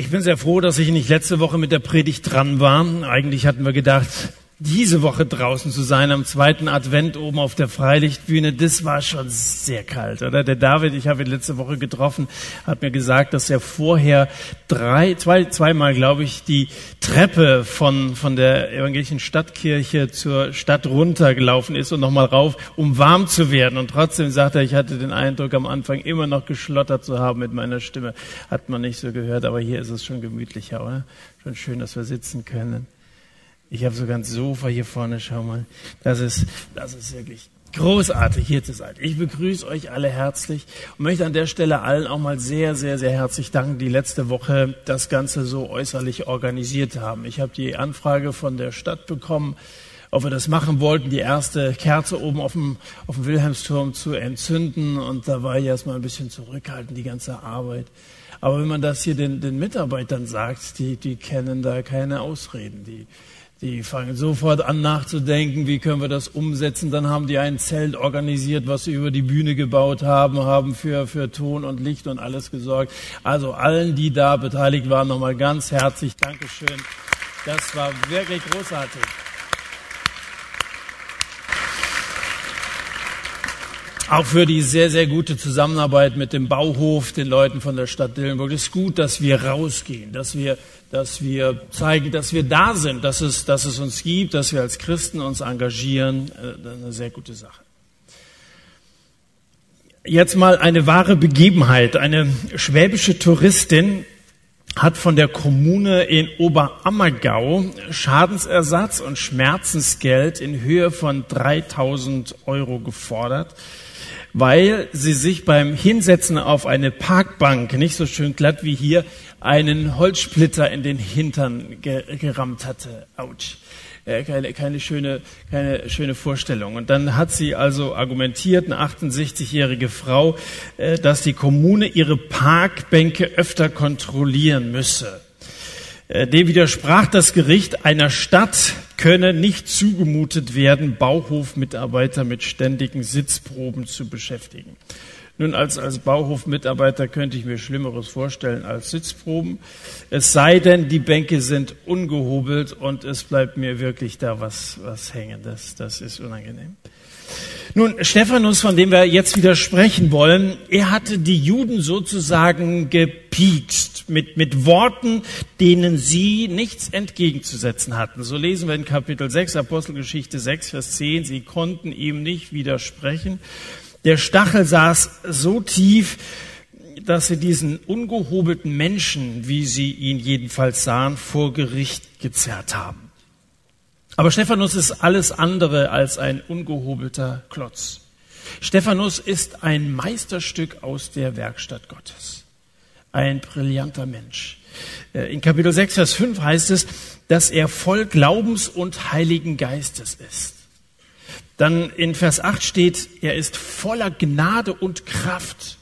Ich bin sehr froh, dass ich nicht letzte Woche mit der Predigt dran war. Eigentlich hatten wir gedacht, diese Woche draußen zu sein, am zweiten Advent oben auf der Freilichtbühne, das war schon sehr kalt, oder? Der David, ich habe ihn letzte Woche getroffen, hat mir gesagt, dass er vorher drei, zwei, zweimal, glaube ich, die Treppe von, von der evangelischen Stadtkirche zur Stadt runtergelaufen ist und nochmal rauf, um warm zu werden. Und trotzdem sagt er, ich hatte den Eindruck, am Anfang immer noch geschlottert zu haben mit meiner Stimme. Hat man nicht so gehört, aber hier ist es schon gemütlicher, oder? Schon schön, dass wir sitzen können. Ich habe sogar ein Sofa hier vorne, schau mal. Das ist, das ist wirklich großartig hier zu sein. Ich begrüße euch alle herzlich und möchte an der Stelle allen auch mal sehr, sehr, sehr herzlich danken, die letzte Woche das Ganze so äußerlich organisiert haben. Ich habe die Anfrage von der Stadt bekommen, ob wir das machen wollten, die erste Kerze oben auf dem, auf dem Wilhelmsturm zu entzünden. Und da war ich erstmal ein bisschen zurückhaltend, die ganze Arbeit. Aber wenn man das hier den, den Mitarbeitern sagt, die, die kennen da keine Ausreden. Die, die fangen sofort an nachzudenken, wie können wir das umsetzen. Dann haben die ein Zelt organisiert, was sie über die Bühne gebaut haben, haben für, für Ton und Licht und alles gesorgt. Also allen, die da beteiligt waren, nochmal ganz herzlich Dankeschön. Das war wirklich großartig. Auch für die sehr, sehr gute Zusammenarbeit mit dem Bauhof, den Leuten von der Stadt Dillenburg. Es ist gut, dass wir rausgehen, dass wir, dass wir zeigen, dass wir da sind, dass es, dass es uns gibt, dass wir als Christen uns engagieren. Äh, eine sehr gute Sache. Jetzt mal eine wahre Begebenheit. Eine schwäbische Touristin hat von der Kommune in Oberammergau Schadensersatz und Schmerzensgeld in Höhe von 3000 Euro gefordert weil sie sich beim Hinsetzen auf eine Parkbank, nicht so schön glatt wie hier, einen Holzsplitter in den Hintern gerammt hatte. Autsch. Äh, keine, keine, schöne, keine schöne Vorstellung. Und dann hat sie also argumentiert, eine 68-jährige Frau, äh, dass die Kommune ihre Parkbänke öfter kontrollieren müsse. Äh, dem widersprach das Gericht, einer Stadt könne nicht zugemutet werden, Bauhofmitarbeiter mit ständigen Sitzproben zu beschäftigen. Nun, als, als Bauhofmitarbeiter könnte ich mir Schlimmeres vorstellen als Sitzproben. Es sei denn, die Bänke sind ungehobelt und es bleibt mir wirklich da was, was hängen. Das, das ist unangenehm. Nun, Stephanus, von dem wir jetzt wieder sprechen wollen, er hatte die Juden sozusagen gepiekst mit, mit Worten, denen sie nichts entgegenzusetzen hatten. So lesen wir in Kapitel 6, Apostelgeschichte 6, Vers 10, sie konnten ihm nicht widersprechen. Der Stachel saß so tief, dass sie diesen ungehobelten Menschen, wie sie ihn jedenfalls sahen, vor Gericht gezerrt haben. Aber Stephanus ist alles andere als ein ungehobelter Klotz. Stephanus ist ein Meisterstück aus der Werkstatt Gottes. Ein brillanter Mensch. Äh, in Kapitel 6, Vers 5 heißt es, dass er voll Glaubens und Heiligen Geistes ist. Dann in Vers 8 steht, er ist voller Gnade und Kraft.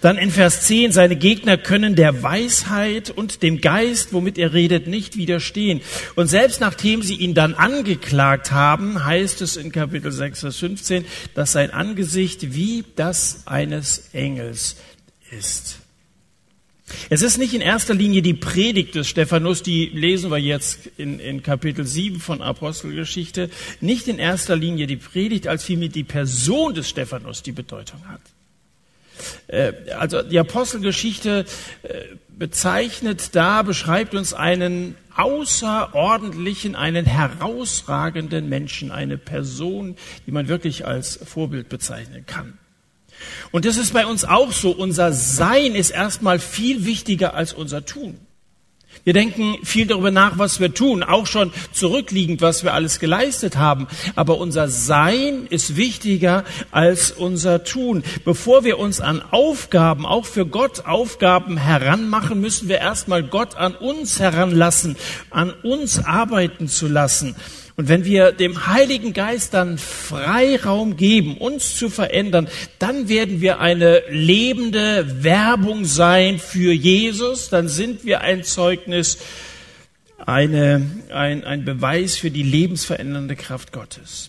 Dann in Vers 10, seine Gegner können der Weisheit und dem Geist, womit er redet, nicht widerstehen. Und selbst nachdem sie ihn dann angeklagt haben, heißt es in Kapitel 6, Vers 15, dass sein Angesicht wie das eines Engels ist. Es ist nicht in erster Linie die Predigt des Stephanus, die lesen wir jetzt in, in Kapitel 7 von Apostelgeschichte, nicht in erster Linie die Predigt, als vielmehr die Person des Stephanus die Bedeutung hat. Äh, also die Apostelgeschichte äh, bezeichnet da, beschreibt uns einen außerordentlichen, einen herausragenden Menschen, eine Person, die man wirklich als Vorbild bezeichnen kann. Und das ist bei uns auch so. Unser Sein ist erstmal viel wichtiger als unser Tun. Wir denken viel darüber nach, was wir tun, auch schon zurückliegend, was wir alles geleistet haben. Aber unser Sein ist wichtiger als unser Tun. Bevor wir uns an Aufgaben, auch für Gott Aufgaben heranmachen, müssen wir erstmal Gott an uns heranlassen, an uns arbeiten zu lassen. Und wenn wir dem Heiligen Geist dann Freiraum geben, uns zu verändern, dann werden wir eine lebende Werbung sein für Jesus, dann sind wir ein Zeugnis, eine, ein, ein Beweis für die lebensverändernde Kraft Gottes.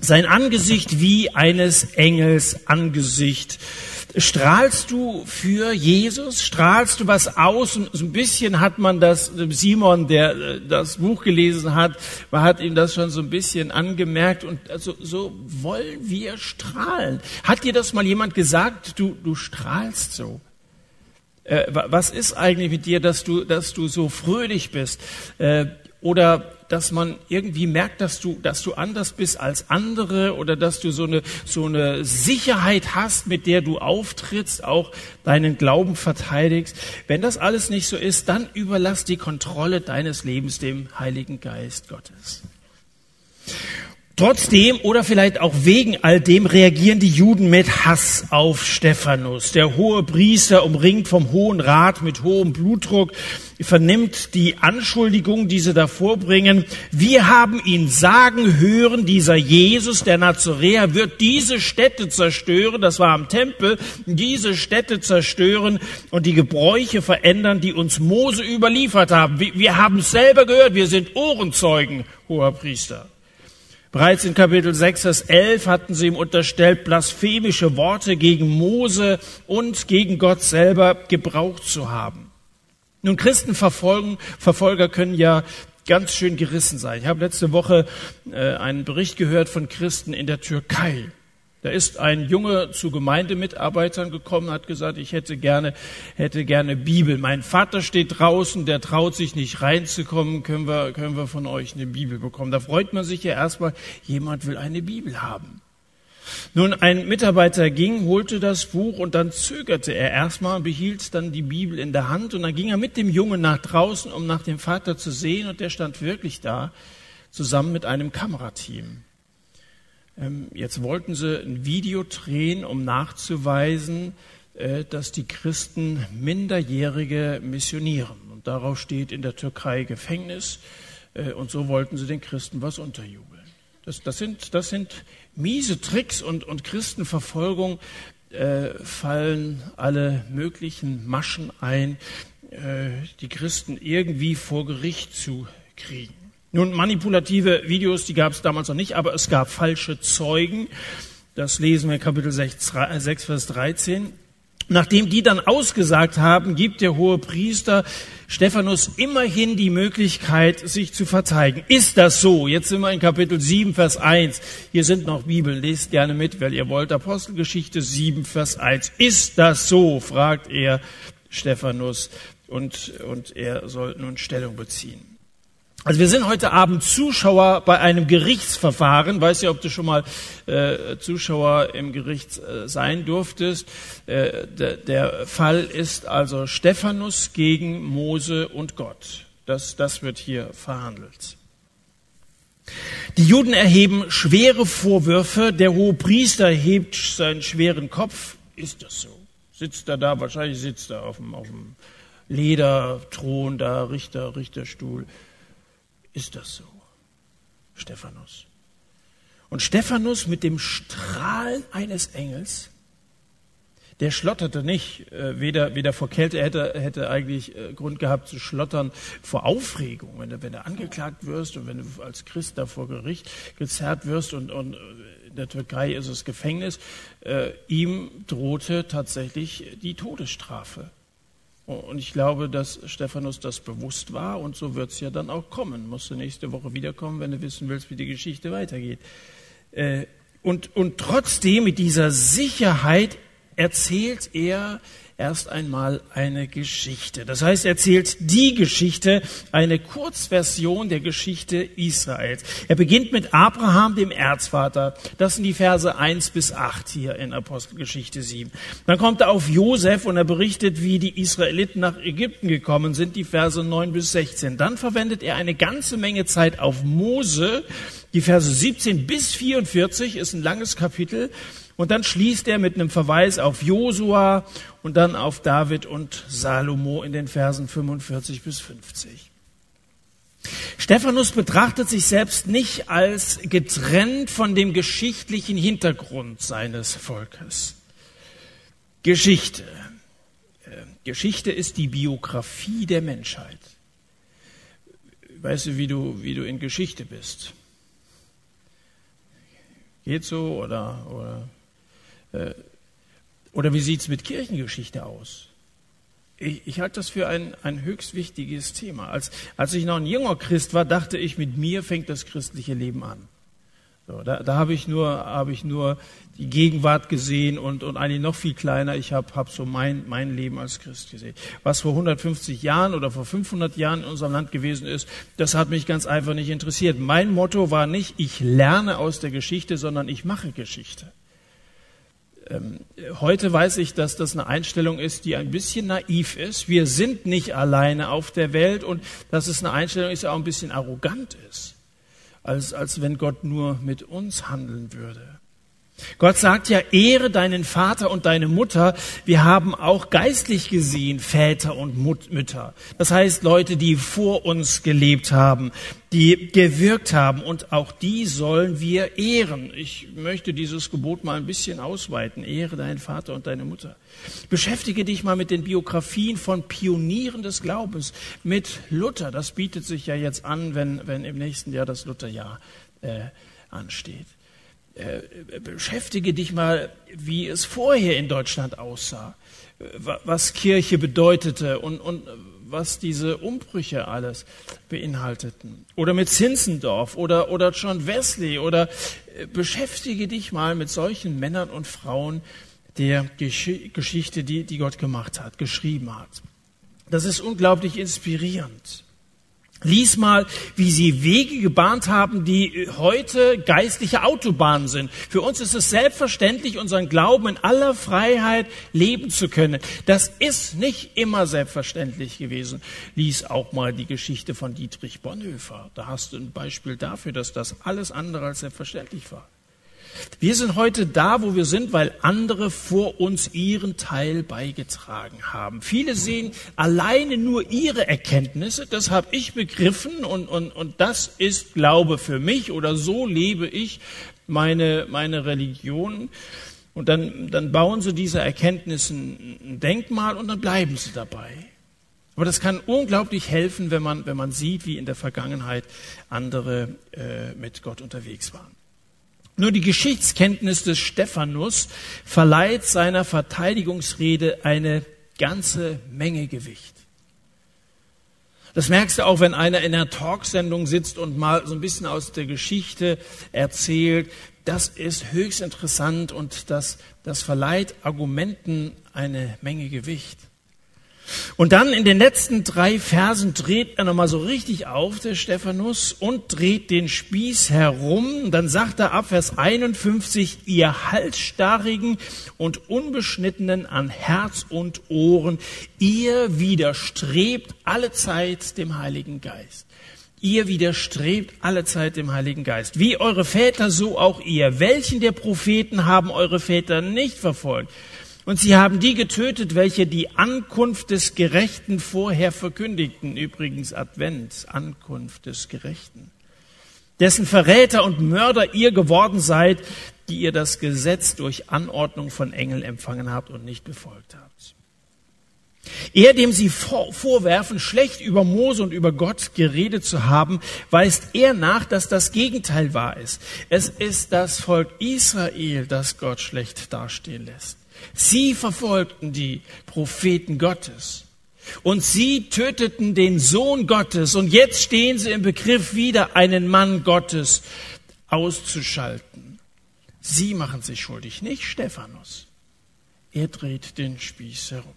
Sein Angesicht wie eines Engels Angesicht Strahlst du für Jesus? Strahlst du was aus? Und so ein bisschen hat man das, Simon, der äh, das Buch gelesen hat, hat ihm das schon so ein bisschen angemerkt. Und also, so wollen wir strahlen. Hat dir das mal jemand gesagt? Du, du strahlst so. Äh, was ist eigentlich mit dir, dass du, dass du so fröhlich bist? Äh, oder dass man irgendwie merkt, dass du, dass du anders bist als andere oder dass du so eine, so eine Sicherheit hast, mit der du auftrittst, auch deinen Glauben verteidigst. Wenn das alles nicht so ist, dann überlass die Kontrolle deines Lebens dem Heiligen Geist Gottes. Trotzdem oder vielleicht auch wegen all dem reagieren die Juden mit Hass auf Stephanus. Der hohe Priester, umringt vom Hohen Rat mit hohem Blutdruck, vernimmt die Anschuldigung, die sie da vorbringen. Wir haben ihn sagen hören, dieser Jesus, der Nazoräer, wird diese Städte zerstören, das war am Tempel, diese Städte zerstören und die Gebräuche verändern, die uns Mose überliefert haben. Wir haben es selber gehört, wir sind Ohrenzeugen, hoher Priester. Bereits in Kapitel 6, Vers 11 hatten sie ihm unterstellt, blasphemische Worte gegen Mose und gegen Gott selber gebraucht zu haben. Nun, Christenverfolger können ja ganz schön gerissen sein. Ich habe letzte Woche äh, einen Bericht gehört von Christen in der Türkei. Da ist ein Junge zu Gemeindemitarbeitern gekommen, hat gesagt, ich hätte gerne, hätte gerne Bibel. Mein Vater steht draußen, der traut sich nicht reinzukommen, können wir, können wir von euch eine Bibel bekommen. Da freut man sich ja erstmal, jemand will eine Bibel haben. Nun, ein Mitarbeiter ging, holte das Buch und dann zögerte er erstmal behielt dann die Bibel in der Hand und dann ging er mit dem Jungen nach draußen, um nach dem Vater zu sehen und der stand wirklich da, zusammen mit einem Kamerateam. Ähm, jetzt wollten sie ein Video drehen, um nachzuweisen, äh, dass die Christen Minderjährige missionieren. Und darauf steht in der Türkei Gefängnis. Äh, und so wollten sie den Christen was unterjubeln. Das, das, sind, das sind miese Tricks und, und Christenverfolgung äh, fallen alle möglichen Maschen ein, die Christen irgendwie vor Gericht zu kriegen. Nun, manipulative Videos, die gab es damals noch nicht, aber es gab falsche Zeugen. Das lesen wir Kapitel 6, 6, Vers 13. Nachdem die dann ausgesagt haben, gibt der hohe Priester Stephanus immerhin die Möglichkeit, sich zu verteidigen. Ist das so? Jetzt sind wir in Kapitel 7, Vers 1. Hier sind noch Bibeln. Lest gerne mit, weil ihr wollt. Apostelgeschichte 7, Vers 1. Ist das so? fragt er Stephanus. Und, und er soll nun Stellung beziehen. Also wir sind heute Abend Zuschauer bei einem Gerichtsverfahren. Weiß ja, ob du schon mal äh, Zuschauer im Gericht äh, sein durftest. Äh, der, Fall ist also Stephanus gegen Mose und Gott. Das, das wird hier verhandelt. Die Juden erheben schwere Vorwürfe. Der hohe Priester hebt seinen schweren Kopf. Ist das so? Sitzt er da? Wahrscheinlich sitzt er auf dem, auf dem Lederthron da, Richter, Richterstuhl. Ist das so? Stephanus. Und Stephanus mit dem Strahlen eines Engels, der schlotterte nicht, äh, weder, weder vor Kälte, hätte, hätte eigentlich äh, Grund gehabt zu schlottern vor Aufregung, wenn du, wenn du angeklagt wirst und wenn du als Christ da vor Gericht gezerrt wirst und, und äh, in der Türkei ist es Gefängnis. Äh, ihm drohte tatsächlich die Todesstrafe. Und ich glaube, dass Stephanus das bewusst war und so wird es ja dann auch kommen. Musst du nächste Woche wiederkommen, wenn du wissen willst, wie die Geschichte weitergeht. Äh, und, und trotzdem mit dieser Sicherheit erzählt er erst einmal eine Geschichte. Das heißt, er erzählt die Geschichte, eine Kurzversion der Geschichte Israels. Er beginnt mit Abraham, dem Erzvater. Das sind die Verse 1 bis 8 hier in Apostelgeschichte 7. Dann kommt er auf Josef und er berichtet, wie die Israeliten nach Ägypten gekommen sind, die Verse 9 bis 16. Dann verwendet er eine ganze Menge Zeit auf Mose, die Verse 17 bis 44 ist ein langes Kapitel. Und dann schließt er mit einem Verweis auf Josua und dann auf David und Salomo in den Versen 45 bis 50. Stephanus betrachtet sich selbst nicht als getrennt von dem geschichtlichen Hintergrund seines Volkes. Geschichte. Äh, Geschichte ist die Biografie der Menschheit. Weißt du, wie du, wie du in Geschichte bist? Geht so oder, oder Oder wie sieht's mit Kirchengeschichte aus? Ich, ich halte das für ein, ein höchst wichtiges Thema. Als, als ich noch ein junger Christ war, dachte ich, mit mir fängt das christliche Leben an. So, da da habe ich, nur habe ich nur die Gegenwart gesehen und, und eigentlich noch viel kleiner. Ich habe hab so mein, mein Leben als Christ gesehen. Was vor 150 Jahren oder vor 500 Jahren in unserem Land gewesen ist, das hat mich ganz einfach nicht interessiert. Mein Motto war nicht, ich lerne aus der Geschichte, sondern ich mache Geschichte. Ähm, heute weiß ich, dass das eine Einstellung ist, die ein bisschen naiv ist. Wir sind nicht alleine auf der Welt und dass es eine Einstellung ist, die auch ein bisschen arrogant ist als, als wenn Gott nur mit uns handeln würde. Gott sagt ja, ehre deinen Vater und deine Mutter. Wir haben auch geistlich gesehen Väter und Mütter. Das heißt Leute, die vor uns gelebt haben, die gewirkt haben und auch die sollen wir ehren. Ich möchte dieses Gebot mal ein bisschen ausweiten. Ehre deinen Vater und deine Mutter. Beschäftige dich mal mit den Biografien von Pionieren des Glaubens, mit Luther. Das bietet sich ja jetzt an, wenn, wenn im nächsten Jahr das Lutherjahr äh, ansteht. Äh, beschäftige dich mal, wie es vorher in Deutschland aussah, was Kirche bedeutete und, und was diese Umbrüche alles beinhalteten. Oder mit Zinzendorf oder, oder John Wesley oder äh, beschäftige dich mal mit solchen Männern und Frauen der Geschichte, die, die Gott gemacht hat, geschrieben hat. Das ist unglaublich inspirierend. Lies mal, wie sie Wege gebahnt haben, die heute geistliche Autobahnen sind. Für uns ist es selbstverständlich, unseren Glauben in aller Freiheit leben zu können. Das ist nicht immer selbstverständlich gewesen. Lies auch mal die Geschichte von Dietrich Bonhoeffer. Da hast du ein Beispiel dafür, dass das alles andere als selbstverständlich war. Wir sind heute da, wo wir sind, weil andere vor uns ihren Teil beigetragen haben. Viele sehen alleine nur ihre Erkenntnisse, das habe ich begriffen und, und, und das ist Glaube für mich oder so lebe ich meine, meine Religion. Und dann, dann bauen sie diese Erkenntnissen ein Denkmal und dann bleiben sie dabei. Aber das kann unglaublich helfen, wenn man, wenn man sieht, wie in der Vergangenheit andere äh, mit Gott unterwegs waren. Nur die Geschichtskenntnis des Stephanus verleiht seiner Verteidigungsrede eine ganze Menge Gewicht. Das merkst du auch, wenn einer in einer Talksendung sitzt und mal so ein bisschen aus der Geschichte erzählt. Das ist höchst interessant und das, das verleiht Argumenten eine Menge Gewicht. Und dann in den letzten drei Versen dreht er nochmal so richtig auf, der Stephanus, und dreht den Spieß herum. Dann sagt er ab Vers 51, ihr Halsstarrigen und Unbeschnittenen an Herz und Ohren, ihr widerstrebt alle Zeit dem Heiligen Geist. Ihr widerstrebt alle Zeit dem Heiligen Geist. Wie eure Väter, so auch ihr. Welchen der Propheten haben eure Väter nicht verfolgt? Und sie haben die getötet, welche die Ankunft des Gerechten vorher verkündigten. Übrigens Advent, Ankunft des Gerechten. Dessen Verräter und Mörder ihr geworden seid, die ihr das Gesetz durch Anordnung von Engeln empfangen habt und nicht befolgt habt. Er, dem sie vorwerfen, schlecht über Mose und über Gott geredet zu haben, weist er nach, dass das Gegenteil wahr ist. Es ist das Volk Israel, das Gott schlecht dastehen lässt. Sie verfolgten die Propheten Gottes. Und sie töteten den Sohn Gottes. Und jetzt stehen sie im Begriff, wieder einen Mann Gottes auszuschalten. Sie machen sich schuldig, nicht Stephanus. Er dreht den Spieß herum.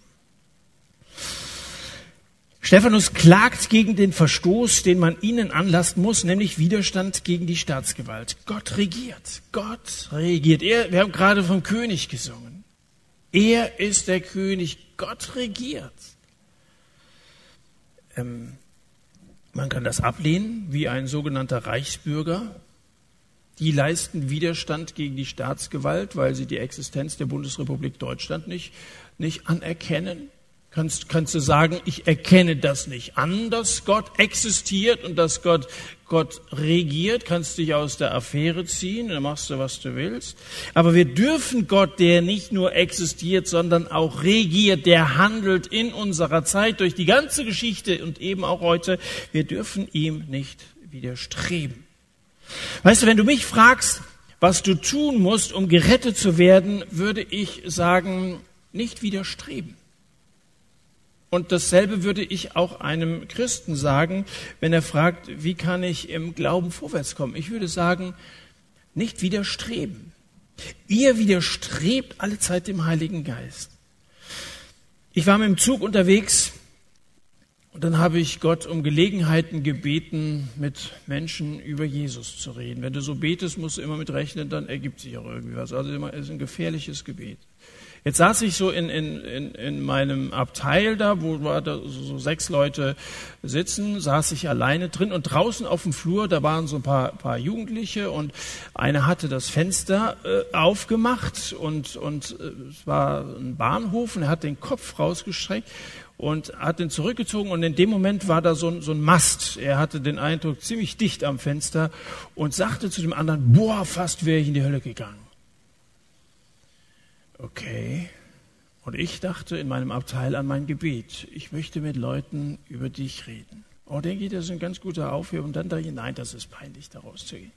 Stephanus klagt gegen den Verstoß, den man ihnen anlasten muss, nämlich Widerstand gegen die Staatsgewalt. Gott regiert. Gott regiert. Er, wir haben gerade vom König gesungen. Er ist der König, Gott regiert. Ähm, man kann das ablehnen, wie ein sogenannter Reichsbürger. Die leisten Widerstand gegen die Staatsgewalt, weil sie die Existenz der Bundesrepublik Deutschland nicht, nicht anerkennen. Kannst, kannst du sagen, ich erkenne das nicht an, dass Gott existiert und dass Gott, Gott regiert, kannst dich aus der Affäre ziehen, dann machst du, was du willst. Aber wir dürfen Gott, der nicht nur existiert, sondern auch regiert, der handelt in unserer Zeit durch die ganze Geschichte und eben auch heute, wir dürfen ihm nicht widerstreben. Weißt du, wenn du mich fragst, was du tun musst, um gerettet zu werden, würde ich sagen, nicht widerstreben. Und dasselbe würde ich auch einem Christen sagen, wenn er fragt, wie kann ich im Glauben vorwärts kommen? Ich würde sagen, nicht widerstreben. Ihr widerstrebt alle Zeit dem Heiligen Geist. Ich war mit dem Zug unterwegs und dann habe ich Gott um Gelegenheiten gebeten, mit Menschen über Jesus zu reden. Wenn du so betest, musst du immer mit rechnen, dann ergibt sich auch irgendwie was. Also es ist ein gefährliches Gebet. Jetzt saß ich so in, in, in, in meinem Abteil da, wo da so sechs Leute sitzen, saß ich alleine drin und draußen auf dem Flur, da waren so ein paar, paar Jugendliche und einer hatte das Fenster äh, aufgemacht und, und äh, es war ein Bahnhof und er hat den Kopf rausgestreckt und hat den zurückgezogen und in dem Moment war da so ein, so ein Mast. Er hatte den Eindruck ziemlich dicht am Fenster und sagte zu dem anderen, boah, fast wäre ich in die Hölle gegangen. Okay. Und ich dachte in meinem Abteil an mein Gebet. Ich möchte mit Leuten über dich reden. Oh, denke ich, das ist ein ganz guter Aufhör. Und dann dachte ich, nein, das ist peinlich, da rauszugehen.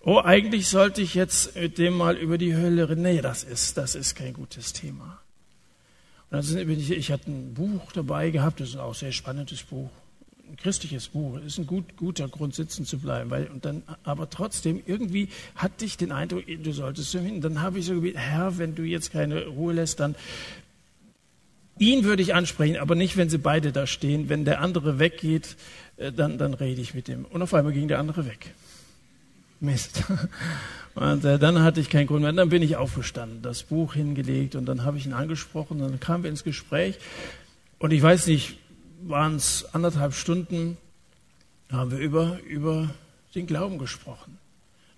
Oh, eigentlich sollte ich jetzt mit dem mal über die Hölle reden. Nee, das ist, das ist kein gutes Thema. Und dann bin ich, ich hatte ein Buch dabei gehabt, das ist auch ein sehr spannendes Buch christliches Buch. ist ein gut, guter Grund, sitzen zu bleiben. Weil, und dann, aber trotzdem, irgendwie hatte ich den Eindruck, du solltest zu hin. Dann habe ich so gebeten, Herr, wenn du jetzt keine Ruhe lässt, dann ihn würde ich ansprechen, aber nicht, wenn sie beide da stehen. Wenn der andere weggeht, äh, dann, dann rede ich mit dem. Und auf einmal ging der andere weg. Mist. Und äh, dann hatte ich keinen Grund mehr. Dann bin ich aufgestanden, das Buch hingelegt und dann habe ich ihn angesprochen. Dann kamen wir ins Gespräch. Und ich weiß nicht, waren es anderthalb Stunden, da haben wir über, über den Glauben gesprochen.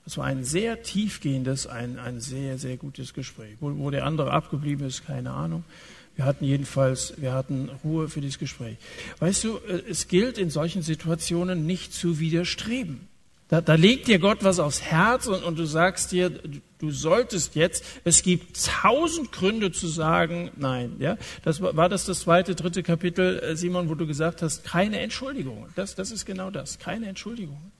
Das war ein sehr tiefgehendes, ein, ein sehr, sehr gutes Gespräch. Wo, wo der andere abgeblieben ist, keine Ahnung. Wir hatten jedenfalls, wir hatten Ruhe für dieses Gespräch. Weißt du, äh, es gilt in solchen Situationen nicht zu widerstreben. Da, da legt dir Gott was aufs Herz und, und du sagst dir, du solltest jetzt, es gibt tausend Gründe zu sagen, nein, ja. Das war, war das das zweite, dritte Kapitel, äh, Simon, wo du gesagt hast, keine Entschuldigung. Das, das ist genau das, keine Entschuldigung.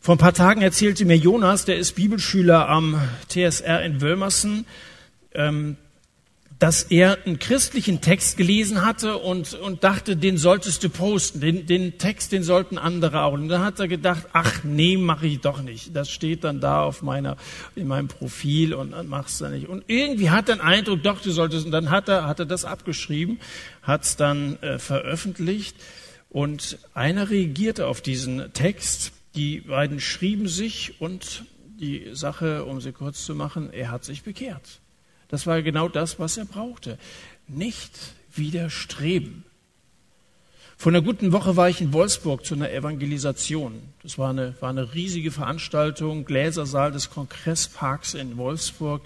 Vor ein paar Tagen erzählte mir Jonas, der ist Bibelschüler am TSR in Wölmersen, ähm, dass er einen christlichen Text gelesen hatte und, und dachte, den solltest du posten, den, den Text, den sollten andere auch. Und dann hat er gedacht, ach nee, mache ich doch nicht. Das steht dann da auf meiner, in meinem Profil und dann machst du nicht. Und irgendwie hat er den Eindruck, doch, du solltest. Und dann hat er, hat er das abgeschrieben, hat es dann äh, veröffentlicht und einer reagierte auf diesen Text. Die beiden schrieben sich und die Sache, um sie kurz zu machen, er hat sich bekehrt. Das war genau das, was er brauchte. Nicht widerstreben. Vor einer guten Woche war ich in Wolfsburg zu einer Evangelisation. Das war eine, war eine riesige Veranstaltung, Gläsersaal des Kongressparks in Wolfsburg.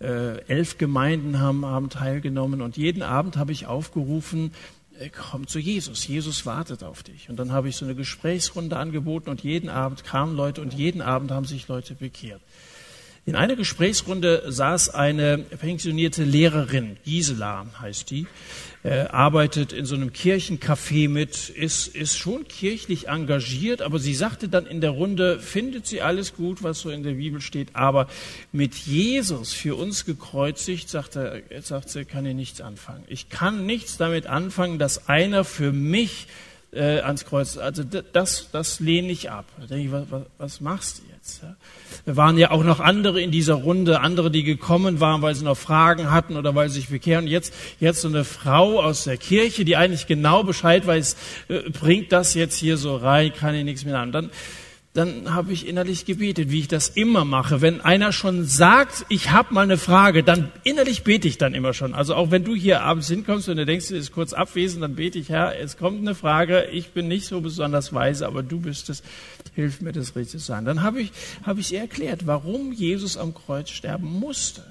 Äh, elf Gemeinden haben, haben teilgenommen und jeden Abend habe ich aufgerufen, äh, komm zu Jesus. Jesus wartet auf dich. Und dann habe ich so eine Gesprächsrunde angeboten und jeden Abend kamen Leute und jeden Abend haben sich Leute bekehrt. In einer Gesprächsrunde saß eine pensionierte Lehrerin, Gisela heißt die, äh, arbeitet in so einem Kirchencafé mit, ist, ist schon kirchlich engagiert, aber sie sagte dann in der Runde, findet sie alles gut, was so in der Bibel steht, aber mit Jesus für uns gekreuzigt, sagt, er, sagt sie, kann ich nichts anfangen. Ich kann nichts damit anfangen, dass einer für mich äh, ans Kreuz, also das, das lehne ich ab. Da denke ich, was, was machst du jetzt? Ja? Wir waren ja auch noch andere in dieser Runde, andere, die gekommen waren, weil sie noch Fragen hatten oder weil sie sich bekehren. Und jetzt, jetzt so eine Frau aus der Kirche, die eigentlich genau Bescheid weiß, äh, bringt das jetzt hier so rein, kann ich nichts mehr an. Dann, dann habe ich innerlich gebetet, wie ich das immer mache. Wenn einer schon sagt, ich habe mal eine Frage, dann innerlich bete ich dann immer schon. Also auch wenn du hier abends hinkommst und du denkst, du bist kurz abwesend, dann bete ich, Herr, es kommt eine Frage, ich bin nicht so besonders weise, aber du bist es, hilf mir das richtig zu sagen. Dann habe ich, habe ich ihr erklärt, warum Jesus am Kreuz sterben musste.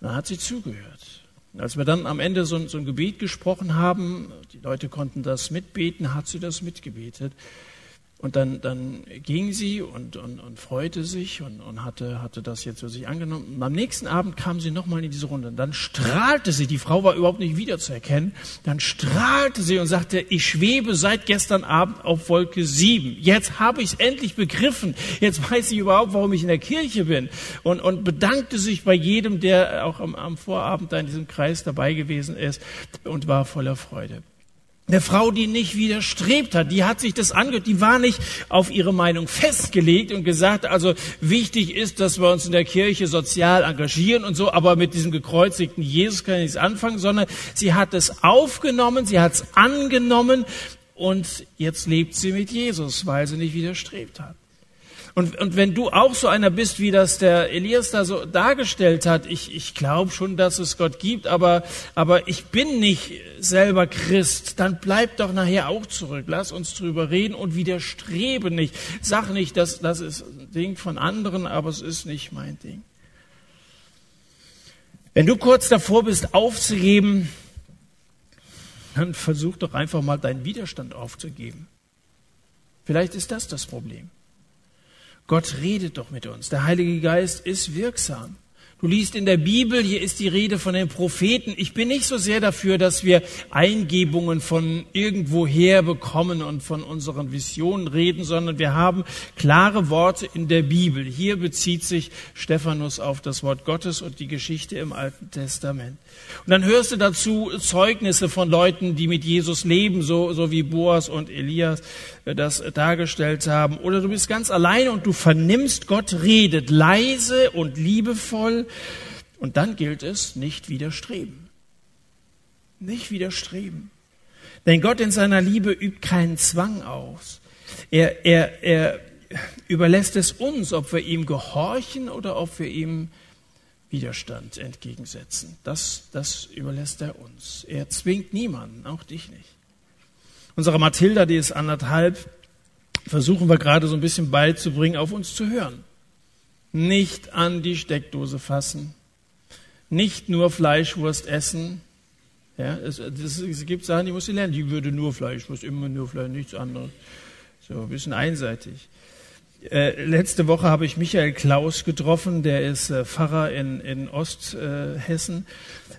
dann hat sie zugehört. Als wir dann am Ende so, so ein Gebet gesprochen haben, die Leute konnten das mitbeten, hat sie das mitgebetet. Und dann, dann ging sie und, und, und freute sich und, und hatte, hatte das jetzt für sich angenommen. Und am nächsten Abend kam sie nochmal in diese Runde. Und dann strahlte sie, die Frau war überhaupt nicht wiederzuerkennen, dann strahlte sie und sagte, ich schwebe seit gestern Abend auf Wolke sieben. Jetzt habe ich es endlich begriffen. Jetzt weiß ich überhaupt, warum ich in der Kirche bin. Und, und bedankte sich bei jedem, der auch am, am Vorabend da in diesem Kreis dabei gewesen ist und war voller Freude. Eine Frau, die nicht widerstrebt hat, die hat sich das angehört, die war nicht auf ihre Meinung festgelegt und gesagt, also wichtig ist, dass wir uns in der Kirche sozial engagieren und so, aber mit diesem gekreuzigten Jesus kann ich nichts anfangen, sondern sie hat es aufgenommen, sie hat es angenommen und jetzt lebt sie mit Jesus, weil sie nicht widerstrebt hat. Und, und wenn du auch so einer bist, wie das der Elias da so dargestellt hat, ich, ich glaube schon, dass es Gott gibt, aber, aber ich bin nicht selber Christ, dann bleib doch nachher auch zurück. Lass uns drüber reden und widerstrebe nicht. Sag nicht, dass das ist ein Ding von anderen, aber es ist nicht mein Ding. Wenn du kurz davor bist, aufzugeben, dann versuch doch einfach mal deinen Widerstand aufzugeben. Vielleicht ist das das Problem. Gott redet doch mit uns. Der Heilige Geist ist wirksam. Du liest in der Bibel, hier ist die Rede von den Propheten. Ich bin nicht so sehr dafür, dass wir Eingebungen von irgendwoher bekommen und von unseren Visionen reden, sondern wir haben klare Worte in der Bibel. Hier bezieht sich Stephanus auf das Wort Gottes und die Geschichte im Alten Testament. Und dann hörst du dazu Zeugnisse von Leuten, die mit Jesus leben, so, so wie Boas und Elias das dargestellt haben. Oder du bist ganz alleine und du vernimmst, Gott redet leise und liebevoll. Und dann gilt es, nicht widerstreben. Nicht widerstreben. Denn Gott in seiner Liebe übt keinen Zwang aus. Er, er, er überlässt es uns, ob wir ihm gehorchen oder ob wir ihm Widerstand entgegensetzen. Das, das überlässt er uns. Er zwingt niemanden, auch dich nicht. Unsere Mathilda, die ist anderthalb, versuchen wir gerade so ein bisschen beizubringen, auf uns zu hören. Nicht an die Steckdose fassen, nicht nur Fleischwurst essen. Ja, es, es, es gibt Sachen, die muss sie lernen. Die würde nur Fleischwurst, immer nur Fleisch, nichts anderes. So ein bisschen einseitig. Äh, letzte Woche habe ich Michael Klaus getroffen, der ist äh, Pfarrer in, in Osthessen.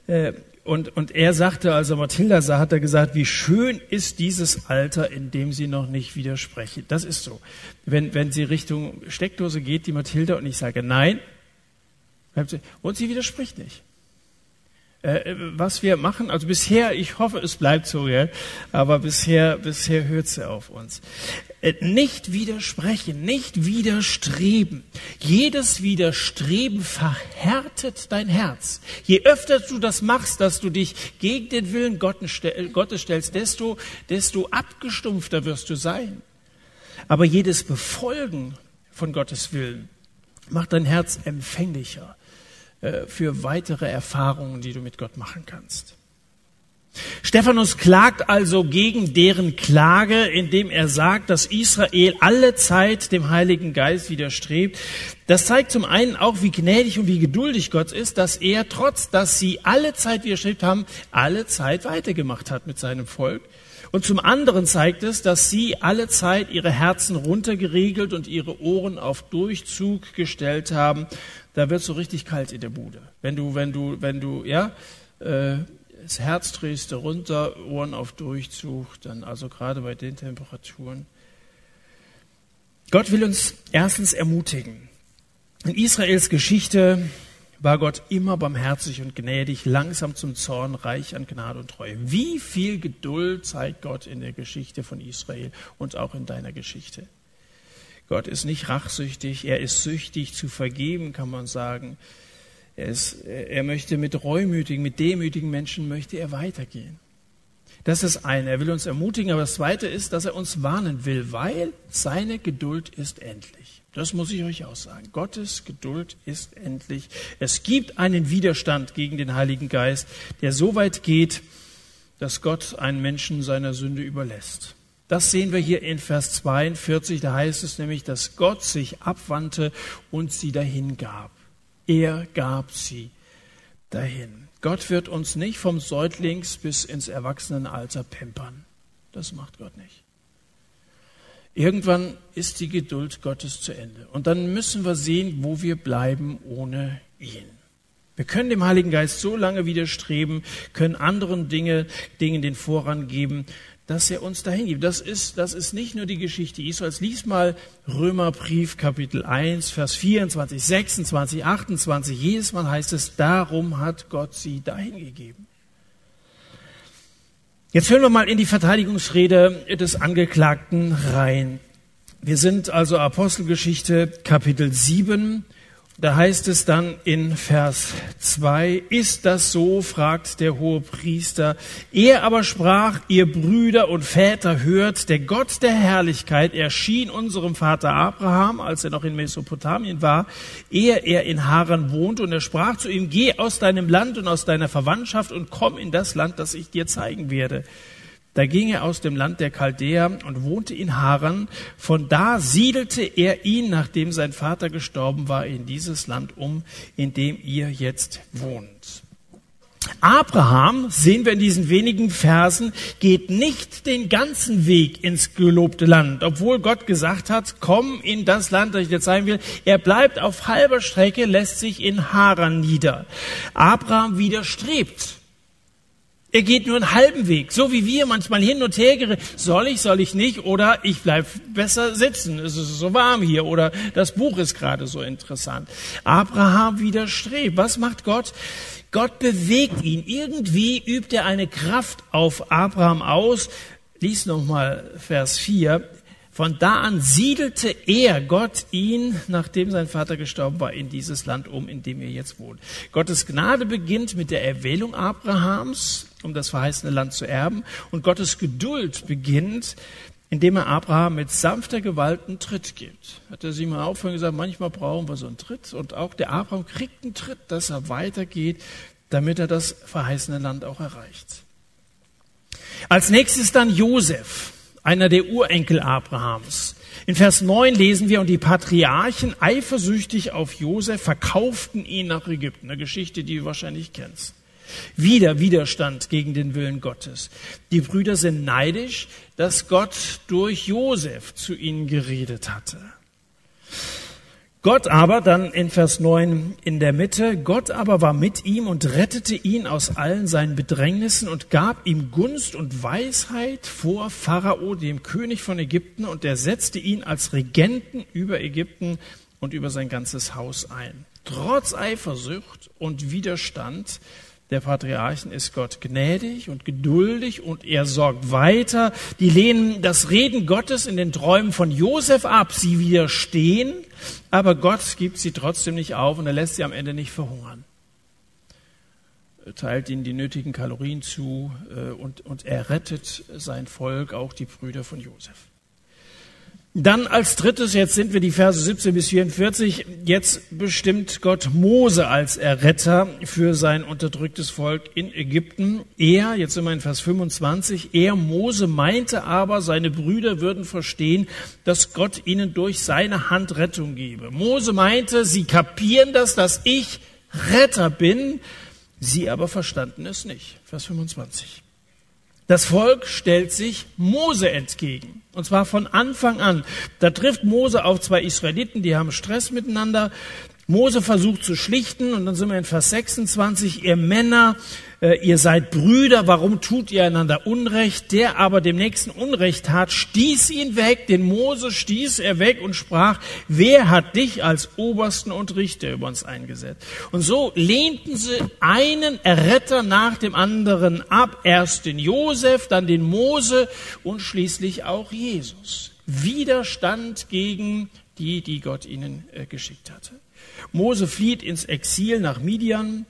Äh, und, und er sagte, also Mathilda sah, hat er gesagt, wie schön ist dieses Alter, in dem sie noch nicht widersprechen. Das ist so. Wenn, wenn sie Richtung Steckdose geht, die Mathilda, und ich sage nein, und sie widerspricht nicht. Äh, was wir machen, also bisher, ich hoffe, es bleibt so, ja, aber bisher, bisher hört sie auf uns. Äh, nicht widersprechen, nicht widerstreben. Jedes Widerstreben verhärtet dein Herz. Je öfter du das machst, dass du dich gegen den Willen Gottes stellst, desto, desto abgestumpfter wirst du sein. Aber jedes Befolgen von Gottes Willen macht dein Herz empfänglicher äh, für weitere Erfahrungen, die du mit Gott machen kannst. Stephanus klagt also gegen deren Klage, indem er sagt, dass Israel alle Zeit dem Heiligen Geist widerstrebt. Das zeigt zum einen auch, wie gnädig und wie geduldig Gott ist, dass er, trotz dass sie alle Zeit widerstrebt haben, alle Zeit weitergemacht hat mit seinem Volk. Und zum anderen zeigt es, dass sie alle Zeit ihre Herzen runtergeregelt und ihre Ohren auf Durchzug gestellt haben. Da wird so richtig kalt in der Bude. Wenn du, wenn du, wenn du, ja, äh, das Herz drehst du runter, Ohren auf Durchzug, dann also gerade bei den Temperaturen. Gott will uns erstens ermutigen. In Israels Geschichte war Gott immer barmherzig und gnädig, langsam zum Zorn, reich an Gnade und Treue. Wie viel Geduld zeigt Gott in der Geschichte von Israel und auch in deiner Geschichte? Gott ist nicht rachsüchtig, er ist süchtig zu vergeben, kann man sagen. Er, ist, er möchte mit reumütigen, mit demütigen Menschen möchte er weitergehen. Das ist eine. Er will uns ermutigen, aber das zweite ist, dass er uns warnen will, weil seine Geduld ist endlich. Das muss ich euch auch sagen. Gottes Geduld ist endlich. Es gibt einen Widerstand gegen den Heiligen Geist, der so weit geht, dass Gott einen Menschen seiner Sünde überlässt. Das sehen wir hier in Vers 42. Da heißt es nämlich, dass Gott sich abwandte und sie dahin gab. Er gab sie dahin. Gott wird uns nicht vom Säuglings bis ins Erwachsenenalter pimpern. Das macht Gott nicht. Irgendwann ist die Geduld Gottes zu Ende. Und dann müssen wir sehen, wo wir bleiben ohne ihn. Wir können dem Heiligen Geist so lange widerstreben, können anderen Dinge, Dingen den Vorrang geben, dass er uns dahin gibt. Das ist, das ist nicht nur die Geschichte Israels. Lies mal Römerbrief Kapitel 1, Vers 24, 26, 28. Jedes Mal heißt es, darum hat Gott sie dahin gegeben. Jetzt hören wir mal in die Verteidigungsrede des Angeklagten rein. Wir sind also Apostelgeschichte Kapitel 7 da heißt es dann in Vers 2, ist das so, fragt der hohe Priester. Er aber sprach, ihr Brüder und Väter hört, der Gott der Herrlichkeit erschien unserem Vater Abraham, als er noch in Mesopotamien war, ehe er in Haran wohnte, und er sprach zu ihm, geh aus deinem Land und aus deiner Verwandtschaft und komm in das Land, das ich dir zeigen werde. Da ging er aus dem Land der Chaldäer und wohnte in Haran. Von da siedelte er ihn, nachdem sein Vater gestorben war, in dieses Land um, in dem ihr jetzt wohnt. Abraham, sehen wir in diesen wenigen Versen, geht nicht den ganzen Weg ins gelobte Land, obwohl Gott gesagt hat, komm in das Land, das ich dir zeigen will. Er bleibt auf halber Strecke, lässt sich in Haran nieder. Abraham widerstrebt er geht nur einen halben Weg, so wie wir manchmal hin und her gehen. Soll ich, soll ich nicht? Oder ich bleib besser sitzen. Es ist so warm hier. Oder das Buch ist gerade so interessant. Abraham widerstrebt. Was macht Gott? Gott bewegt ihn. Irgendwie übt er eine Kraft auf Abraham aus. Lies nochmal Vers 4. Von da an siedelte er, Gott, ihn, nachdem sein Vater gestorben war, in dieses Land um, in dem er jetzt wohnt. Gottes Gnade beginnt mit der Erwählung Abrahams, um das verheißene Land zu erben. Und Gottes Geduld beginnt, indem er Abraham mit sanfter Gewalt einen Tritt gibt. Hat er sich mal aufhören gesagt, manchmal brauchen wir so einen Tritt. Und auch der Abraham kriegt einen Tritt, dass er weitergeht, damit er das verheißene Land auch erreicht. Als nächstes dann Josef einer der Urenkel Abrahams. In Vers 9 lesen wir, und die Patriarchen eifersüchtig auf Josef verkauften ihn nach Ägypten. Eine Geschichte, die du wahrscheinlich kennst. Wieder Widerstand gegen den Willen Gottes. Die Brüder sind neidisch, dass Gott durch Josef zu ihnen geredet hatte. Gott aber, dann in Vers 9 in der Mitte, Gott aber war mit ihm und rettete ihn aus allen seinen Bedrängnissen und gab ihm Gunst und Weisheit vor Pharao, dem König von Ägypten, und er setzte ihn als Regenten über Ägypten und über sein ganzes Haus ein. Trotz Eifersucht und Widerstand der Patriarchen ist Gott gnädig und geduldig und er sorgt weiter. Die lehnen das Reden Gottes in den Träumen von Josef ab. Sie widerstehen, aber Gott gibt sie trotzdem nicht auf und er lässt sie am Ende nicht verhungern. Er teilt ihnen die nötigen Kalorien zu äh, und, und er rettet sein Volk, auch die Brüder von Josef. Dann als drittes, jetzt sind wir die Verse 17 bis 44, jetzt bestimmt Gott Mose als Erretter für sein unterdrücktes Volk in Ägypten. Er, jetzt sind wir in Vers 25, er, Mose, meinte aber, seine Brüder würden verstehen, dass Gott ihnen durch seine Hand Rettung gebe. Mose meinte, sie kapieren das, dass ich Retter bin, sie aber verstanden es nicht. Vers 25. Das Volk stellt sich Mose entgegen. Und zwar von Anfang an. Da trifft Mose auf zwei Israeliten, die haben Stress miteinander. Mose versucht zu schlichten und dann sind wir in Vers 26, ihr Männer, ihr seid Brüder, warum tut ihr einander Unrecht? Der aber dem Nächsten Unrecht tat, stieß ihn weg, den Mose stieß er weg und sprach, wer hat dich als Obersten und Richter über uns eingesetzt? Und so lehnten sie einen Erretter nach dem anderen ab, erst den Josef, dann den Mose und schließlich auch Jesus. Widerstand gegen die, die Gott ihnen äh, geschickt hatte. Mose flieht ins Exil nach Midian.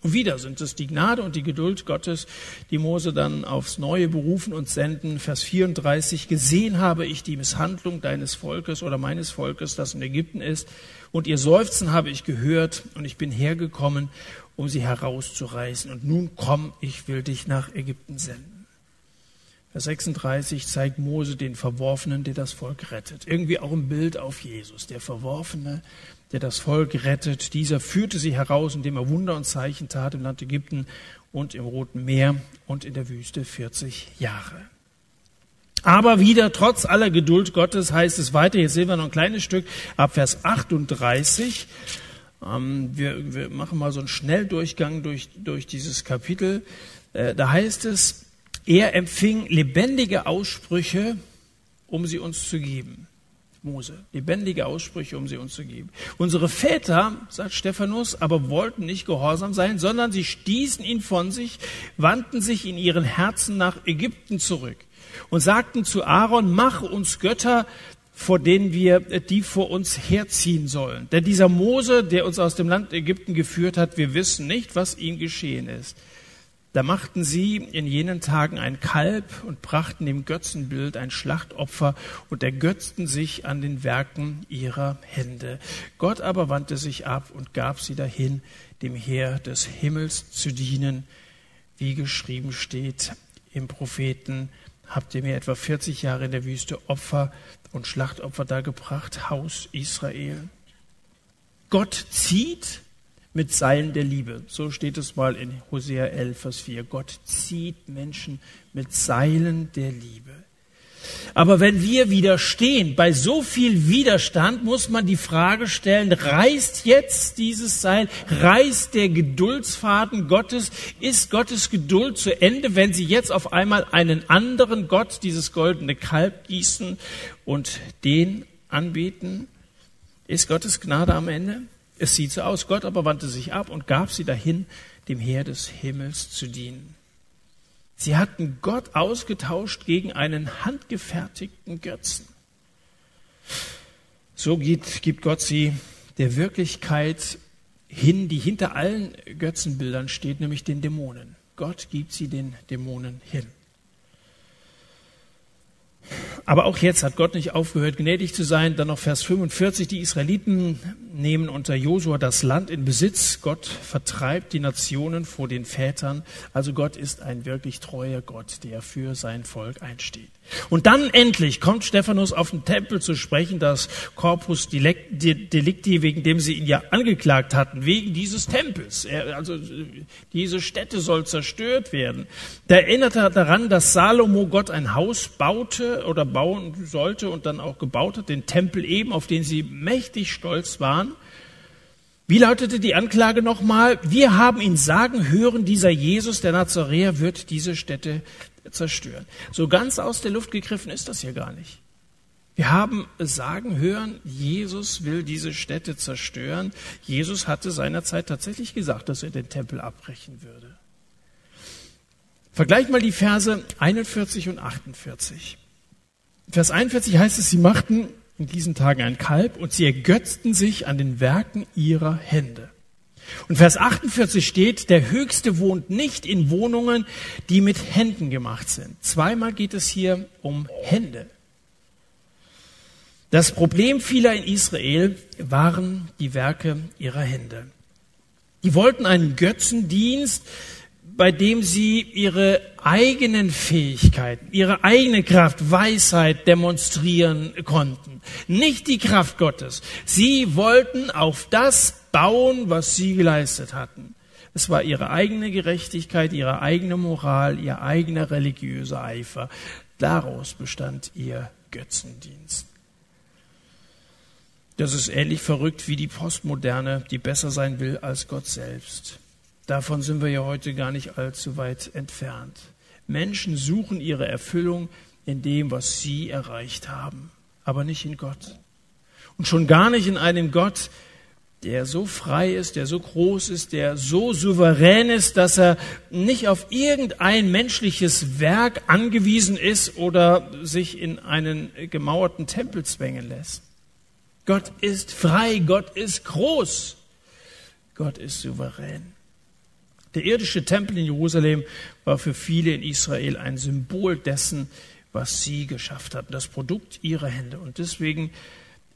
Und wieder sind es die Gnade und die Geduld Gottes, die Mose dann aufs Neue berufen und senden. Vers 34, gesehen habe ich die Misshandlung deines Volkes oder meines Volkes, das in Ägypten ist, und ihr Seufzen habe ich gehört, und ich bin hergekommen, um sie herauszureißen. Und nun komm, ich will dich nach Ägypten senden. Vers 36 zeigt Mose den Verworfenen, der das Volk rettet. Irgendwie auch ein Bild auf Jesus, der Verworfene, der das Volk rettet. Dieser führte sie heraus, indem er Wunder und Zeichen tat im Land Ägypten und im Roten Meer und in der Wüste 40 Jahre. Aber wieder, trotz aller Geduld Gottes, heißt es weiter, hier sehen wir noch ein kleines Stück, ab Vers 38. Ähm, wir, wir machen mal so einen Schnelldurchgang durch, durch dieses Kapitel. Äh, da heißt es, er empfing lebendige Aussprüche, um sie uns zu geben. Mose, lebendige Aussprüche, um sie uns zu geben. Unsere Väter, sagt Stephanus, aber wollten nicht gehorsam sein, sondern sie stießen ihn von sich, wandten sich in ihren Herzen nach Ägypten zurück und sagten zu Aaron, mach uns Götter, vor denen wir die vor uns herziehen sollen. Denn dieser Mose, der uns aus dem Land Ägypten geführt hat, wir wissen nicht, was ihm geschehen ist. Da machten sie in jenen Tagen ein Kalb und brachten dem Götzenbild ein Schlachtopfer und ergötzten sich an den Werken ihrer Hände. Gott aber wandte sich ab und gab sie dahin, dem Heer des Himmels zu dienen, wie geschrieben steht im Propheten, habt ihr mir etwa 40 Jahre in der Wüste Opfer und Schlachtopfer dargebracht, Haus Israel. Gott zieht mit Seilen der Liebe. So steht es mal in Hosea 11, Vers 4. Gott zieht Menschen mit Seilen der Liebe. Aber wenn wir widerstehen, bei so viel Widerstand muss man die Frage stellen, reißt jetzt dieses Seil, reißt der Geduldsfaden Gottes, ist Gottes Geduld zu Ende, wenn sie jetzt auf einmal einen anderen Gott, dieses goldene Kalb gießen und den anbeten? Ist Gottes Gnade am Ende? Es sieht so aus. Gott aber wandte sich ab und gab sie dahin, dem Heer des Himmels zu dienen. Sie hatten Gott ausgetauscht gegen einen handgefertigten Götzen. So gibt, gibt Gott sie der Wirklichkeit hin, die hinter allen Götzenbildern steht, nämlich den Dämonen. Gott gibt sie den Dämonen hin. Aber auch jetzt hat Gott nicht aufgehört, gnädig zu sein. Dann noch Vers 45. Die Israeliten nehmen unter Josua das Land in Besitz. Gott vertreibt die Nationen vor den Vätern. Also Gott ist ein wirklich treuer Gott, der für sein Volk einsteht. Und dann endlich kommt Stephanus auf den Tempel zu sprechen, das Corpus Delicti, wegen dem sie ihn ja angeklagt hatten, wegen dieses Tempels. Er, also diese Stätte soll zerstört werden. Da erinnert er daran, dass Salomo Gott ein Haus baute oder bauen sollte und dann auch gebaut hat, den Tempel eben, auf den sie mächtig stolz waren. Wie lautete die Anklage nochmal? Wir haben ihn sagen hören, dieser Jesus, der Nazaräer, wird diese Stätte zerstören. So ganz aus der Luft gegriffen ist das hier gar nicht. Wir haben sagen hören, Jesus will diese Städte zerstören. Jesus hatte seinerzeit tatsächlich gesagt, dass er den Tempel abbrechen würde. Vergleich mal die Verse 41 und 48. Vers 41 heißt es, sie machten in diesen Tagen ein Kalb und sie ergötzten sich an den Werken ihrer Hände. Und Vers 48 steht, der Höchste wohnt nicht in Wohnungen, die mit Händen gemacht sind. Zweimal geht es hier um Hände. Das Problem vieler in Israel waren die Werke ihrer Hände. Die wollten einen Götzendienst, bei dem sie ihre eigenen Fähigkeiten, ihre eigene Kraft, Weisheit demonstrieren konnten. Nicht die Kraft Gottes. Sie wollten auf das bauen, was sie geleistet hatten. Es war ihre eigene Gerechtigkeit, ihre eigene Moral, ihr eigener religiöser Eifer. Daraus bestand ihr Götzendienst. Das ist ähnlich verrückt wie die Postmoderne, die besser sein will als Gott selbst. Davon sind wir ja heute gar nicht allzu weit entfernt. Menschen suchen ihre Erfüllung in dem, was sie erreicht haben, aber nicht in Gott. Und schon gar nicht in einem Gott, der so frei ist, der so groß ist, der so souverän ist, dass er nicht auf irgendein menschliches Werk angewiesen ist oder sich in einen gemauerten Tempel zwängen lässt. Gott ist frei, Gott ist groß, Gott ist souverän. Der irdische Tempel in Jerusalem war für viele in Israel ein Symbol dessen, was sie geschafft hatten, das Produkt ihrer Hände. Und deswegen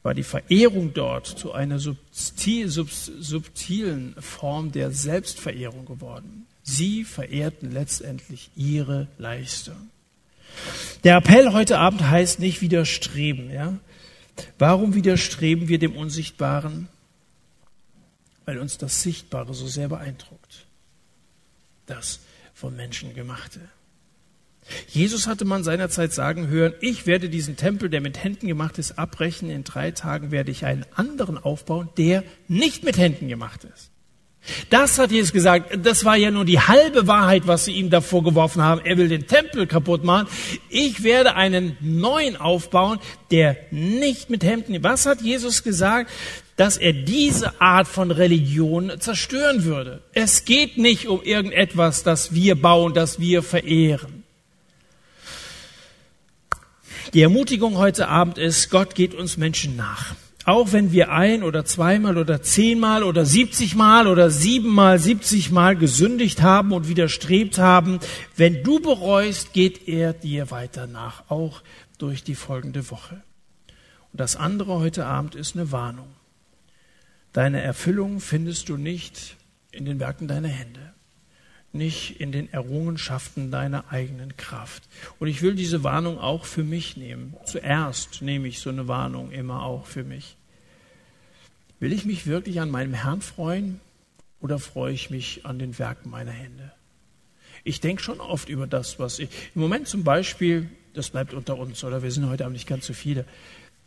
war die Verehrung dort zu einer subtil, sub, subtilen Form der Selbstverehrung geworden. Sie verehrten letztendlich ihre Leistung. Der Appell heute Abend heißt nicht widerstreben. Ja? Warum widerstreben wir dem Unsichtbaren? Weil uns das Sichtbare so sehr beeindruckt. Das vom Menschen gemachte. Jesus hatte man seinerzeit sagen hören, ich werde diesen Tempel, der mit Händen gemacht ist, abbrechen. In drei Tagen werde ich einen anderen aufbauen, der nicht mit Händen gemacht ist. Das hat Jesus gesagt. Das war ja nur die halbe Wahrheit, was sie ihm davor geworfen haben. Er will den Tempel kaputt machen. Ich werde einen neuen aufbauen, der nicht mit Hemden. Was hat Jesus gesagt? Dass er diese Art von Religion zerstören würde. Es geht nicht um irgendetwas, das wir bauen, das wir verehren. Die Ermutigung heute Abend ist, Gott geht uns Menschen nach. Auch wenn wir ein oder zweimal oder zehnmal oder siebzigmal oder siebenmal, siebzigmal gesündigt haben und widerstrebt haben, wenn du bereust, geht er dir weiter nach, auch durch die folgende Woche. Und das andere heute Abend ist eine Warnung. Deine Erfüllung findest du nicht in den Werken deiner Hände nicht in den Errungenschaften deiner eigenen Kraft. Und ich will diese Warnung auch für mich nehmen. Zuerst nehme ich so eine Warnung immer auch für mich. Will ich mich wirklich an meinem Herrn freuen oder freue ich mich an den Werken meiner Hände? Ich denke schon oft über das, was ich. Im Moment zum Beispiel, das bleibt unter uns, oder wir sind heute Abend nicht ganz so viele.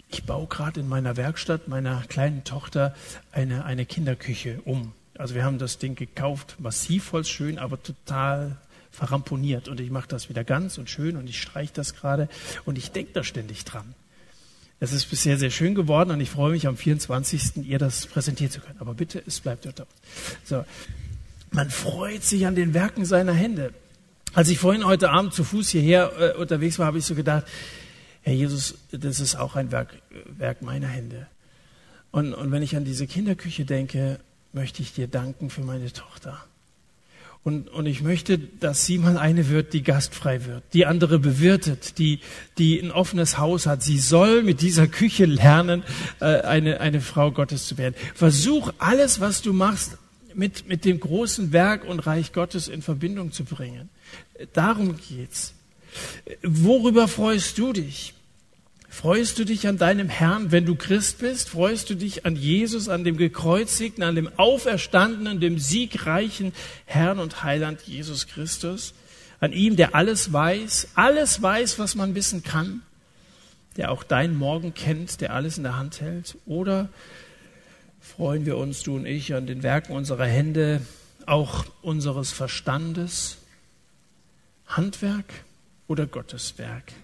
Ich baue gerade in meiner Werkstatt meiner kleinen Tochter eine, eine Kinderküche um. Also wir haben das Ding gekauft, massiv holzschön, aber total verramponiert. Und ich mache das wieder ganz und schön und ich streiche das gerade und ich denke da ständig dran. Es ist bisher sehr schön geworden und ich freue mich am 24. ihr das präsentieren zu können. Aber bitte, es bleibt dort. So. Man freut sich an den Werken seiner Hände. Als ich vorhin heute Abend zu Fuß hierher äh, unterwegs war, habe ich so gedacht, Herr Jesus, das ist auch ein Werk, Werk meiner Hände. Und, und wenn ich an diese Kinderküche denke, möchte ich dir danken für meine Tochter. Und, und ich möchte, dass sie mal eine wird, die gastfrei wird, die andere bewirtet, die, die ein offenes Haus hat. Sie soll mit dieser Küche lernen, äh, eine, eine Frau Gottes zu werden. Versuch alles, was du machst, mit, mit dem großen Werk und Reich Gottes in Verbindung zu bringen. Darum geht's. Worüber freust du dich? Freust du dich an deinem Herrn, wenn du Christ bist? Freust du dich an Jesus, an dem gekreuzigten, an dem auferstandenen, dem siegreichen Herrn und Heiland Jesus Christus? An ihm, der alles weiß, alles weiß, was man wissen kann, der auch dein Morgen kennt, der alles in der Hand hält? Oder freuen wir uns, du und ich, an den Werken unserer Hände, auch unseres Verstandes? Handwerk oder Gottes Werk?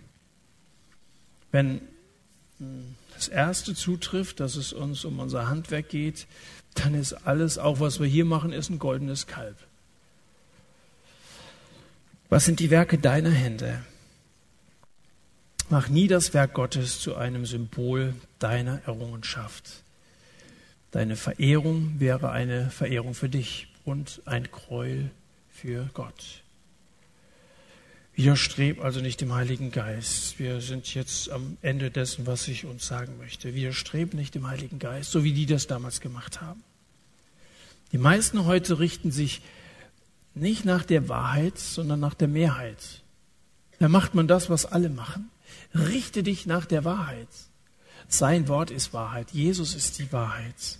Wenn hm, das erste zutrifft, dass es uns um unser Handwerk geht, dann ist alles, auch was wir hier machen, ist ein goldenes Kalb. Was sind die Werke deiner Hände? Mach nie das Werk Gottes zu einem Symbol deiner Errungenschaft. Deine Verehrung wäre eine Verehrung für dich und ein Gräuel für Gott. Widerstreb also nicht dem Heiligen Geist. Wir sind jetzt am Ende dessen, was ich uns sagen möchte. Widerstreb nicht dem Heiligen Geist, so wie die das damals gemacht haben. Die meisten heute richten sich nicht nach der Wahrheit, sondern nach der Mehrheit. Da macht man das, was alle machen. Richte dich nach der Wahrheit. Sein Wort ist Wahrheit. Jesus ist die Wahrheit.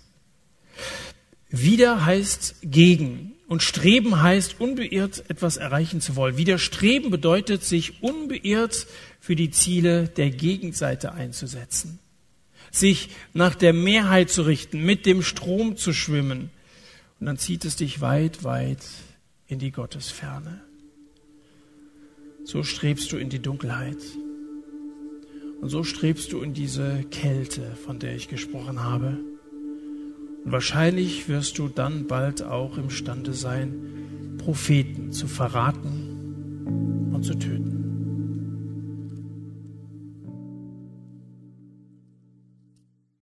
Wieder heißt gegen. Und Streben heißt, unbeirrt etwas erreichen zu wollen. Widerstreben bedeutet, sich unbeirrt für die Ziele der Gegenseite einzusetzen. Sich nach der Mehrheit zu richten, mit dem Strom zu schwimmen. Und dann zieht es dich weit, weit in die Gottesferne. So strebst du in die Dunkelheit. Und so strebst du in diese Kälte, von der ich gesprochen habe. Und wahrscheinlich wirst du dann bald auch imstande sein, Propheten zu verraten und zu töten.